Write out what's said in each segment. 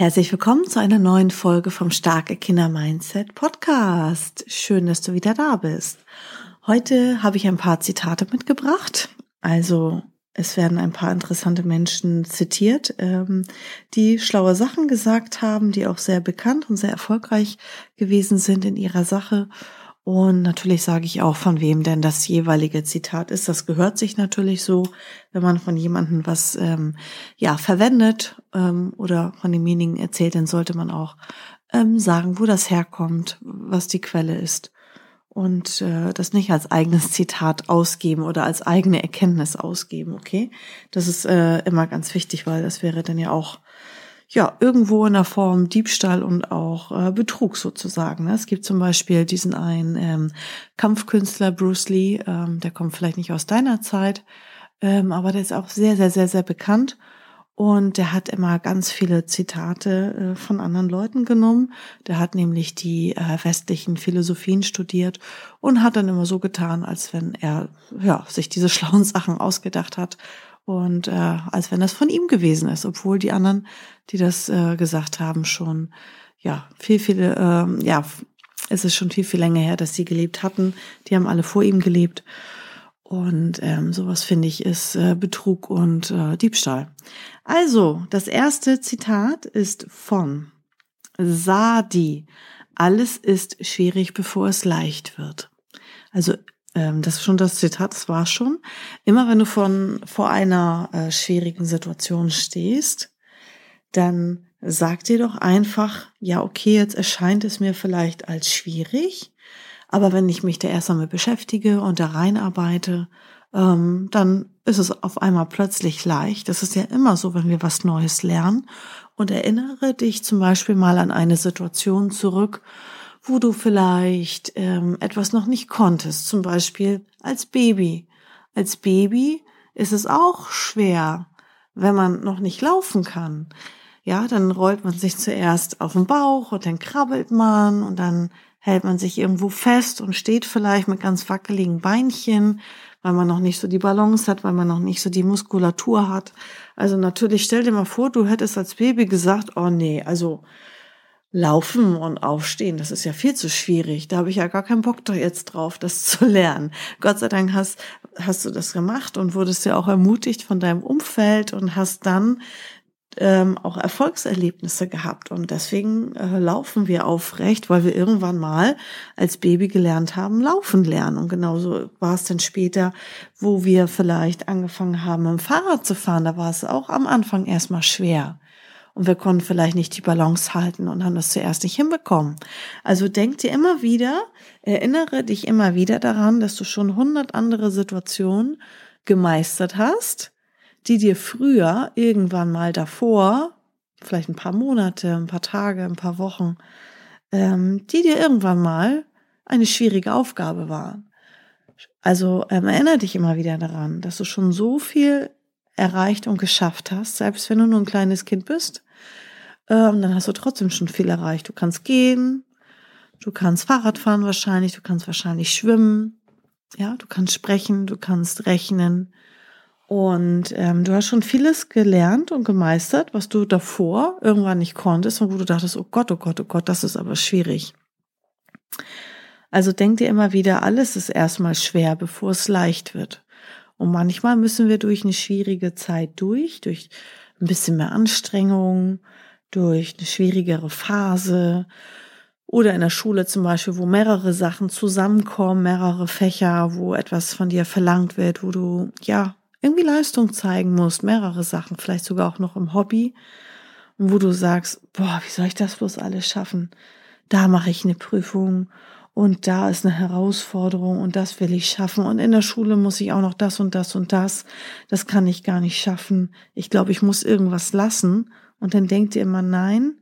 Herzlich willkommen zu einer neuen Folge vom Starke Kinder Mindset Podcast. Schön, dass du wieder da bist. Heute habe ich ein paar Zitate mitgebracht. Also es werden ein paar interessante Menschen zitiert, ähm, die schlaue Sachen gesagt haben, die auch sehr bekannt und sehr erfolgreich gewesen sind in ihrer Sache. Und natürlich sage ich auch, von wem denn das jeweilige Zitat ist. Das gehört sich natürlich so, wenn man von jemandem was ähm, ja verwendet ähm, oder von demjenigen erzählt, dann sollte man auch ähm, sagen, wo das herkommt, was die Quelle ist und äh, das nicht als eigenes Zitat ausgeben oder als eigene Erkenntnis ausgeben. Okay, das ist äh, immer ganz wichtig, weil das wäre dann ja auch ja, irgendwo in der Form Diebstahl und auch äh, Betrug sozusagen. Ne? Es gibt zum Beispiel diesen einen ähm, Kampfkünstler Bruce Lee, ähm, der kommt vielleicht nicht aus deiner Zeit, ähm, aber der ist auch sehr, sehr, sehr, sehr bekannt. Und der hat immer ganz viele Zitate äh, von anderen Leuten genommen. Der hat nämlich die äh, westlichen Philosophien studiert und hat dann immer so getan, als wenn er ja, sich diese schlauen Sachen ausgedacht hat und äh, als wenn das von ihm gewesen ist, obwohl die anderen, die das äh, gesagt haben, schon ja viel, viele, äh, ja, es ist schon viel, viel länger her, dass sie gelebt hatten. Die haben alle vor ihm gelebt. Und ähm, sowas finde ich ist äh, Betrug und äh, Diebstahl. Also, das erste Zitat ist von Sadi. Alles ist schwierig, bevor es leicht wird. Also das ist schon das Zitat, das war schon. Immer wenn du von, vor einer äh, schwierigen Situation stehst, dann sag dir doch einfach, ja, okay, jetzt erscheint es mir vielleicht als schwierig, aber wenn ich mich da erst einmal beschäftige und da reinarbeite, ähm, dann ist es auf einmal plötzlich leicht. Das ist ja immer so, wenn wir was Neues lernen. Und erinnere dich zum Beispiel mal an eine Situation zurück, wo du vielleicht ähm, etwas noch nicht konntest, zum Beispiel als Baby. Als Baby ist es auch schwer, wenn man noch nicht laufen kann. Ja, dann rollt man sich zuerst auf den Bauch und dann krabbelt man und dann hält man sich irgendwo fest und steht vielleicht mit ganz wackeligen Beinchen, weil man noch nicht so die Balance hat, weil man noch nicht so die Muskulatur hat. Also natürlich stell dir mal vor, du hättest als Baby gesagt, oh nee, also Laufen und Aufstehen, das ist ja viel zu schwierig. Da habe ich ja gar keinen Bock doch jetzt drauf, das zu lernen. Gott sei Dank hast, hast du das gemacht und wurdest ja auch ermutigt von deinem Umfeld und hast dann ähm, auch Erfolgserlebnisse gehabt. Und deswegen äh, laufen wir aufrecht, weil wir irgendwann mal als Baby gelernt haben, laufen lernen. Und genauso war es dann später, wo wir vielleicht angefangen haben, dem Fahrrad zu fahren. Da war es auch am Anfang erstmal schwer und wir konnten vielleicht nicht die Balance halten und haben das zuerst nicht hinbekommen. Also denk dir immer wieder, erinnere dich immer wieder daran, dass du schon hundert andere Situationen gemeistert hast, die dir früher irgendwann mal davor, vielleicht ein paar Monate, ein paar Tage, ein paar Wochen, ähm, die dir irgendwann mal eine schwierige Aufgabe waren. Also ähm, erinnere dich immer wieder daran, dass du schon so viel erreicht und geschafft hast, selbst wenn du nur ein kleines Kind bist, ähm, dann hast du trotzdem schon viel erreicht. Du kannst gehen, du kannst Fahrrad fahren wahrscheinlich, du kannst wahrscheinlich schwimmen, ja, du kannst sprechen, du kannst rechnen. Und ähm, du hast schon vieles gelernt und gemeistert, was du davor irgendwann nicht konntest und wo du dachtest, oh Gott, oh Gott, oh Gott, das ist aber schwierig. Also denk dir immer wieder, alles ist erstmal schwer, bevor es leicht wird. Und manchmal müssen wir durch eine schwierige Zeit durch, durch ein bisschen mehr Anstrengung, durch eine schwierigere Phase oder in der Schule zum Beispiel, wo mehrere Sachen zusammenkommen, mehrere Fächer, wo etwas von dir verlangt wird, wo du ja irgendwie Leistung zeigen musst, mehrere Sachen, vielleicht sogar auch noch im Hobby, wo du sagst, boah, wie soll ich das bloß alles schaffen? Da mache ich eine Prüfung und da ist eine Herausforderung und das will ich schaffen und in der Schule muss ich auch noch das und das und das, das kann ich gar nicht schaffen. Ich glaube, ich muss irgendwas lassen und dann denkt ihr immer, nein,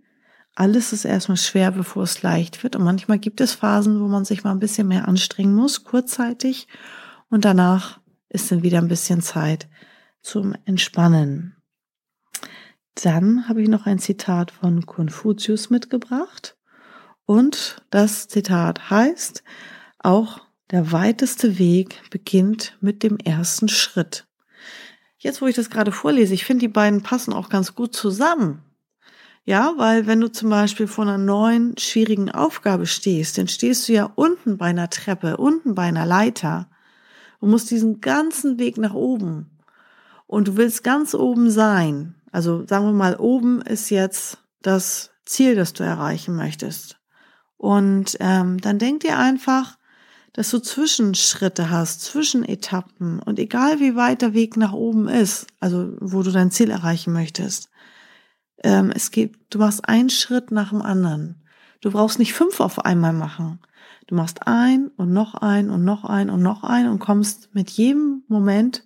alles ist erstmal schwer, bevor es leicht wird. Und manchmal gibt es Phasen, wo man sich mal ein bisschen mehr anstrengen muss, kurzzeitig. Und danach ist dann wieder ein bisschen Zeit zum Entspannen. Dann habe ich noch ein Zitat von Konfuzius mitgebracht. Und das Zitat heißt, auch der weiteste Weg beginnt mit dem ersten Schritt. Jetzt, wo ich das gerade vorlese, ich finde, die beiden passen auch ganz gut zusammen. Ja, weil wenn du zum Beispiel vor einer neuen, schwierigen Aufgabe stehst, dann stehst du ja unten bei einer Treppe, unten bei einer Leiter und musst diesen ganzen Weg nach oben. Und du willst ganz oben sein. Also sagen wir mal, oben ist jetzt das Ziel, das du erreichen möchtest. Und ähm, dann denk dir einfach, dass du Zwischenschritte hast, Zwischenetappen und egal wie weit der Weg nach oben ist, also wo du dein Ziel erreichen möchtest, ähm, es geht, du machst einen Schritt nach dem anderen. Du brauchst nicht fünf auf einmal machen. Du machst ein und noch ein und noch ein und noch ein und kommst mit jedem Moment,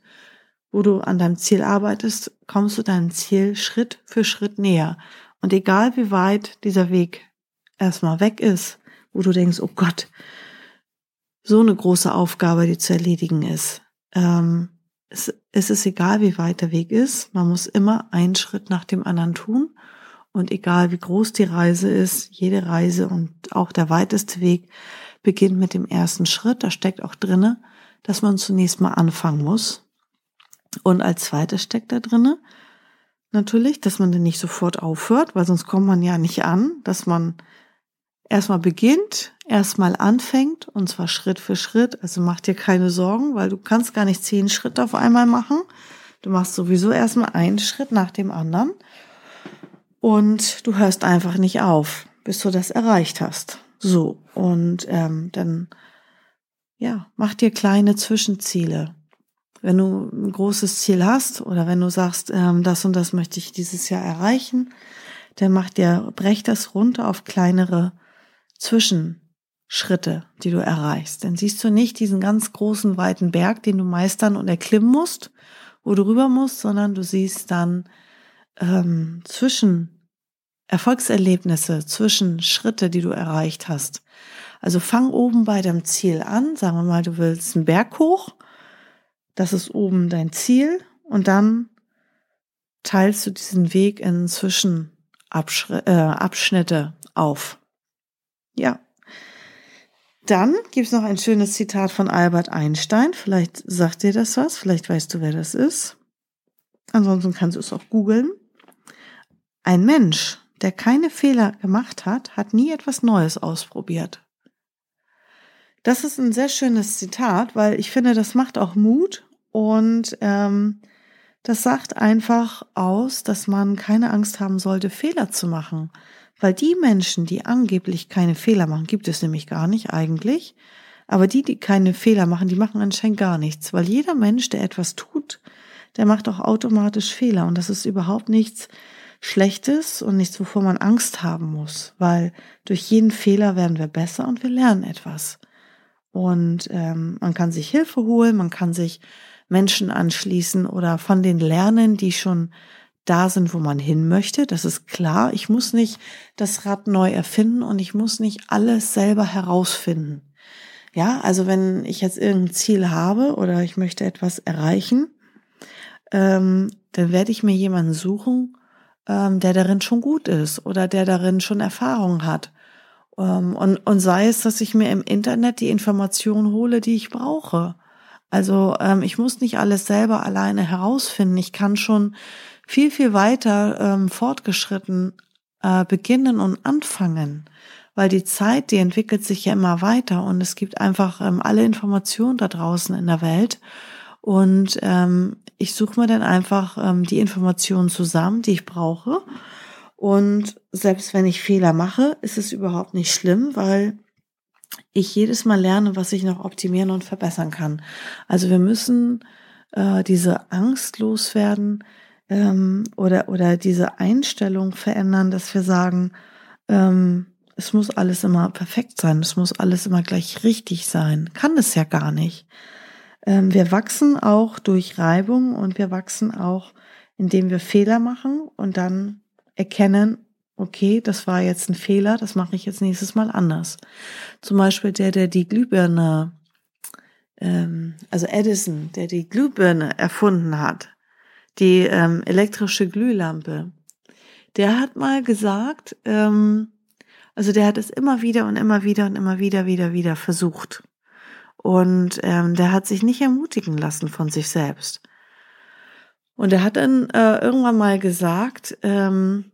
wo du an deinem Ziel arbeitest, kommst du deinem Ziel Schritt für Schritt näher. Und egal wie weit dieser Weg erstmal weg ist, wo du denkst, oh Gott, so eine große Aufgabe, die zu erledigen ist, ähm, es, es ist egal, wie weit der Weg ist, man muss immer einen Schritt nach dem anderen tun. Und egal wie groß die Reise ist, jede Reise und auch der weiteste Weg beginnt mit dem ersten Schritt. Da steckt auch drinne, dass man zunächst mal anfangen muss. Und als zweites steckt da drinne natürlich, dass man dann nicht sofort aufhört, weil sonst kommt man ja nicht an, dass man erstmal beginnt, erstmal anfängt und zwar Schritt für Schritt. Also mach dir keine Sorgen, weil du kannst gar nicht zehn Schritte auf einmal machen. Du machst sowieso erstmal einen Schritt nach dem anderen und du hörst einfach nicht auf, bis du das erreicht hast. So und ähm, dann ja mach dir kleine Zwischenziele. Wenn du ein großes Ziel hast oder wenn du sagst, ähm, das und das möchte ich dieses Jahr erreichen, dann mach dir brech das runter auf kleinere Zwischenschritte, die du erreichst. Dann siehst du nicht diesen ganz großen, weiten Berg, den du meistern und erklimmen musst, wo du rüber musst, sondern du siehst dann ähm, zwischen Erfolgserlebnisse, zwischen Schritte, die du erreicht hast. Also fang oben bei deinem Ziel an. Sagen wir mal, du willst einen Berg hoch. Das ist oben dein Ziel. Und dann teilst du diesen Weg in Zwischenabschnitte äh, auf. Ja. Dann gibt's noch ein schönes Zitat von Albert Einstein. Vielleicht sagt dir das was, vielleicht weißt du, wer das ist. Ansonsten kannst du es auch googeln. Ein Mensch, der keine Fehler gemacht hat, hat nie etwas Neues ausprobiert. Das ist ein sehr schönes Zitat, weil ich finde, das macht auch Mut und ähm, das sagt einfach aus, dass man keine Angst haben sollte, Fehler zu machen. Weil die Menschen, die angeblich keine Fehler machen, gibt es nämlich gar nicht eigentlich. Aber die, die keine Fehler machen, die machen anscheinend gar nichts. Weil jeder Mensch, der etwas tut, der macht auch automatisch Fehler. Und das ist überhaupt nichts Schlechtes und nichts, wovor man Angst haben muss. Weil durch jeden Fehler werden wir besser und wir lernen etwas. Und ähm, man kann sich Hilfe holen, man kann sich Menschen anschließen oder von den lernen, die schon da sind, wo man hin möchte. Das ist klar. Ich muss nicht das Rad neu erfinden und ich muss nicht alles selber herausfinden. Ja, also wenn ich jetzt irgendein Ziel habe oder ich möchte etwas erreichen, ähm, dann werde ich mir jemanden suchen, ähm, der darin schon gut ist oder der darin schon Erfahrung hat. Ähm, und, und sei es, dass ich mir im Internet die Informationen hole, die ich brauche. Also ähm, ich muss nicht alles selber alleine herausfinden. Ich kann schon viel, viel weiter ähm, fortgeschritten äh, beginnen und anfangen. Weil die Zeit, die entwickelt sich ja immer weiter und es gibt einfach ähm, alle Informationen da draußen in der Welt. Und ähm, ich suche mir dann einfach ähm, die Informationen zusammen, die ich brauche. Und selbst wenn ich Fehler mache, ist es überhaupt nicht schlimm, weil ich jedes Mal lerne, was ich noch optimieren und verbessern kann. Also wir müssen äh, diese Angst loswerden, ähm, oder, oder diese Einstellung verändern, dass wir sagen, ähm, es muss alles immer perfekt sein, es muss alles immer gleich richtig sein. Kann es ja gar nicht. Ähm, wir wachsen auch durch Reibung und wir wachsen auch, indem wir Fehler machen und dann erkennen okay, das war jetzt ein Fehler, das mache ich jetzt nächstes Mal anders. Zum Beispiel der, der die Glühbirne, ähm, also Edison, der die Glühbirne erfunden hat, die ähm, elektrische Glühlampe, der hat mal gesagt, ähm, also der hat es immer wieder und immer wieder und immer wieder, wieder, wieder versucht. Und ähm, der hat sich nicht ermutigen lassen von sich selbst. Und er hat dann äh, irgendwann mal gesagt, ähm,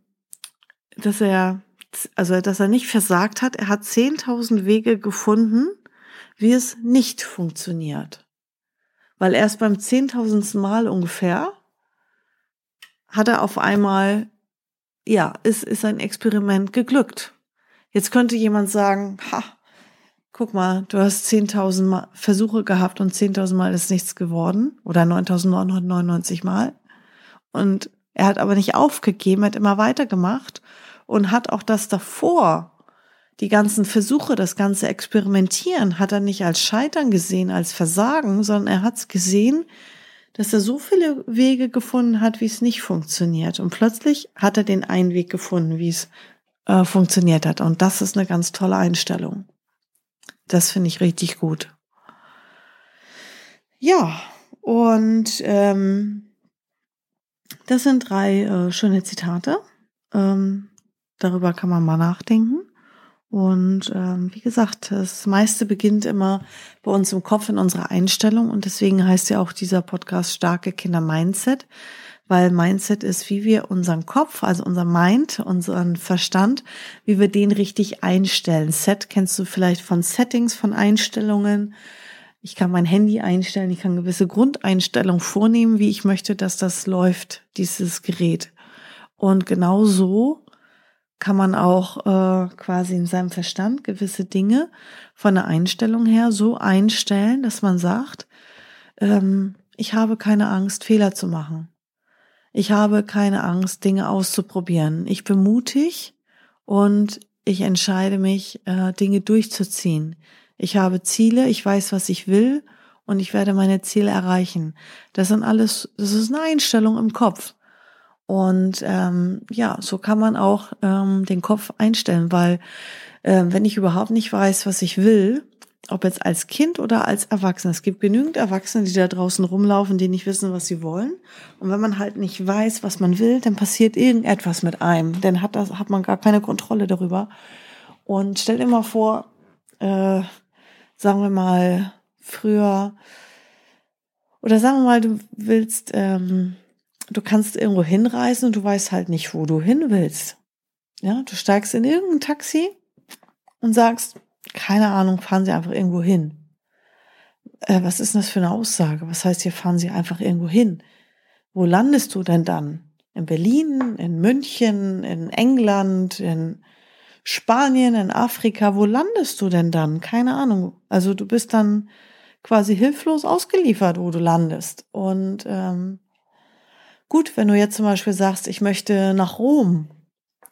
dass er, also dass er nicht versagt hat. Er hat 10.000 Wege gefunden, wie es nicht funktioniert. Weil erst beim 10.000. Mal ungefähr hat er auf einmal, ja, ist, ist ein Experiment geglückt. Jetzt könnte jemand sagen, ha, guck mal, du hast 10.000 Versuche gehabt und 10.000 Mal ist nichts geworden oder 9.999 Mal. Und er hat aber nicht aufgegeben, hat immer weitergemacht und hat auch das davor, die ganzen Versuche, das ganze Experimentieren, hat er nicht als Scheitern gesehen, als Versagen, sondern er hat es gesehen, dass er so viele Wege gefunden hat, wie es nicht funktioniert. Und plötzlich hat er den einen Weg gefunden, wie es äh, funktioniert hat. Und das ist eine ganz tolle Einstellung. Das finde ich richtig gut. Ja, und ähm, das sind drei äh, schöne Zitate. Ähm, darüber kann man mal nachdenken. Und ähm, wie gesagt, das meiste beginnt immer bei uns im Kopf in unserer Einstellung. Und deswegen heißt ja auch dieser Podcast Starke Kinder Mindset weil Mindset ist, wie wir unseren Kopf, also unser Mind, unseren Verstand, wie wir den richtig einstellen. Set kennst du vielleicht von Settings, von Einstellungen. Ich kann mein Handy einstellen, ich kann gewisse Grundeinstellungen vornehmen, wie ich möchte, dass das läuft, dieses Gerät. Und genau so kann man auch äh, quasi in seinem Verstand gewisse Dinge von der Einstellung her so einstellen, dass man sagt, ähm, ich habe keine Angst, Fehler zu machen. Ich habe keine Angst, Dinge auszuprobieren. Ich bin mutig und ich entscheide mich, äh, Dinge durchzuziehen. Ich habe Ziele, ich weiß, was ich will und ich werde meine Ziele erreichen. Das sind alles, das ist eine Einstellung im Kopf. Und ähm, ja, so kann man auch ähm, den Kopf einstellen, weil äh, wenn ich überhaupt nicht weiß, was ich will, ob jetzt als Kind oder als Erwachsener. Es gibt genügend Erwachsene, die da draußen rumlaufen, die nicht wissen, was sie wollen. Und wenn man halt nicht weiß, was man will, dann passiert irgendetwas mit einem. Dann hat, das, hat man gar keine Kontrolle darüber. Und stell dir mal vor, äh, sagen wir mal, früher, oder sagen wir mal, du willst, ähm, du kannst irgendwo hinreisen und du weißt halt nicht, wo du hin willst. Ja, du steigst in irgendein Taxi und sagst, keine Ahnung, fahren Sie einfach irgendwo hin. Äh, was ist denn das für eine Aussage? Was heißt hier, fahren Sie einfach irgendwo hin? Wo landest du denn dann? In Berlin, in München, in England, in Spanien, in Afrika? Wo landest du denn dann? Keine Ahnung. Also du bist dann quasi hilflos ausgeliefert, wo du landest. Und ähm, gut, wenn du jetzt zum Beispiel sagst, ich möchte nach Rom,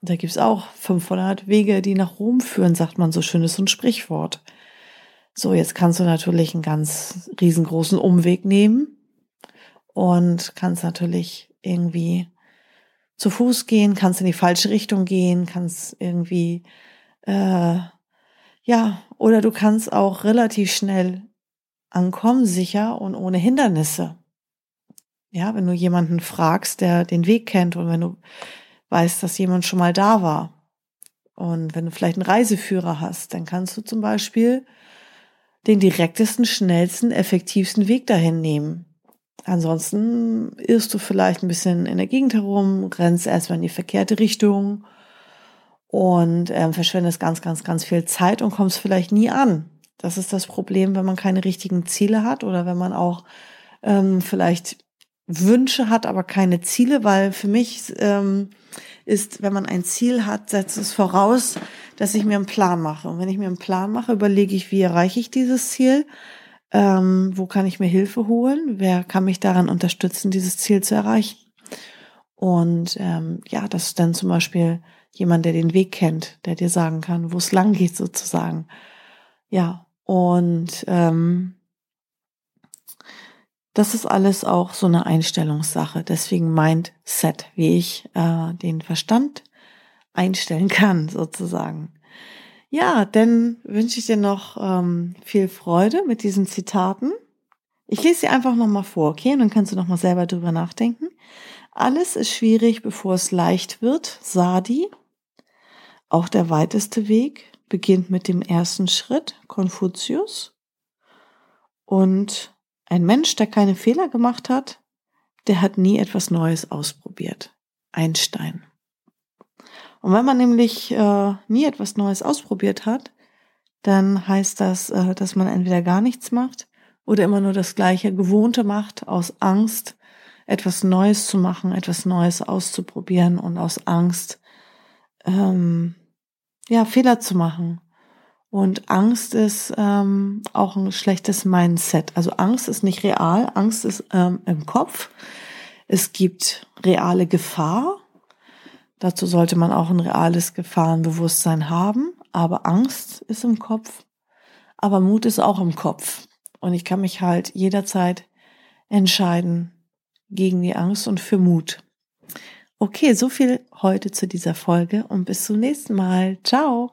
da gibt's auch 500 Wege, die nach Rom führen, sagt man so schön, ist so ein Sprichwort. So, jetzt kannst du natürlich einen ganz riesengroßen Umweg nehmen und kannst natürlich irgendwie zu Fuß gehen, kannst in die falsche Richtung gehen, kannst irgendwie, äh, ja, oder du kannst auch relativ schnell ankommen, sicher und ohne Hindernisse. Ja, wenn du jemanden fragst, der den Weg kennt und wenn du weißt, dass jemand schon mal da war. Und wenn du vielleicht einen Reiseführer hast, dann kannst du zum Beispiel den direktesten, schnellsten, effektivsten Weg dahin nehmen. Ansonsten irrst du vielleicht ein bisschen in der Gegend herum, rennst erstmal in die verkehrte Richtung und ähm, verschwendest ganz, ganz, ganz viel Zeit und kommst vielleicht nie an. Das ist das Problem, wenn man keine richtigen Ziele hat oder wenn man auch ähm, vielleicht Wünsche hat, aber keine Ziele, weil für mich ähm, ist, wenn man ein Ziel hat, setzt es voraus, dass ich mir einen Plan mache. Und wenn ich mir einen Plan mache, überlege ich, wie erreiche ich dieses Ziel? Ähm, wo kann ich mir Hilfe holen? Wer kann mich daran unterstützen, dieses Ziel zu erreichen? Und ähm, ja, das ist dann zum Beispiel jemand, der den Weg kennt, der dir sagen kann, wo es lang geht sozusagen. Ja, und ähm, das ist alles auch so eine Einstellungssache. Deswegen Mindset, wie ich äh, den Verstand einstellen kann, sozusagen. Ja, dann wünsche ich dir noch ähm, viel Freude mit diesen Zitaten. Ich lese sie einfach nochmal vor, okay? Und dann kannst du nochmal selber drüber nachdenken. Alles ist schwierig, bevor es leicht wird. Sadi. Auch der weiteste Weg beginnt mit dem ersten Schritt. Konfuzius. Und ein Mensch, der keine Fehler gemacht hat, der hat nie etwas Neues ausprobiert. Einstein. Und wenn man nämlich äh, nie etwas Neues ausprobiert hat, dann heißt das, äh, dass man entweder gar nichts macht oder immer nur das gleiche Gewohnte macht aus Angst, etwas Neues zu machen, etwas Neues auszuprobieren und aus Angst, ähm, ja, Fehler zu machen. Und Angst ist ähm, auch ein schlechtes Mindset. Also Angst ist nicht real, Angst ist ähm, im Kopf. Es gibt reale Gefahr. Dazu sollte man auch ein reales Gefahrenbewusstsein haben. Aber Angst ist im Kopf. Aber Mut ist auch im Kopf. Und ich kann mich halt jederzeit entscheiden gegen die Angst und für Mut. Okay, so viel heute zu dieser Folge und bis zum nächsten Mal. Ciao.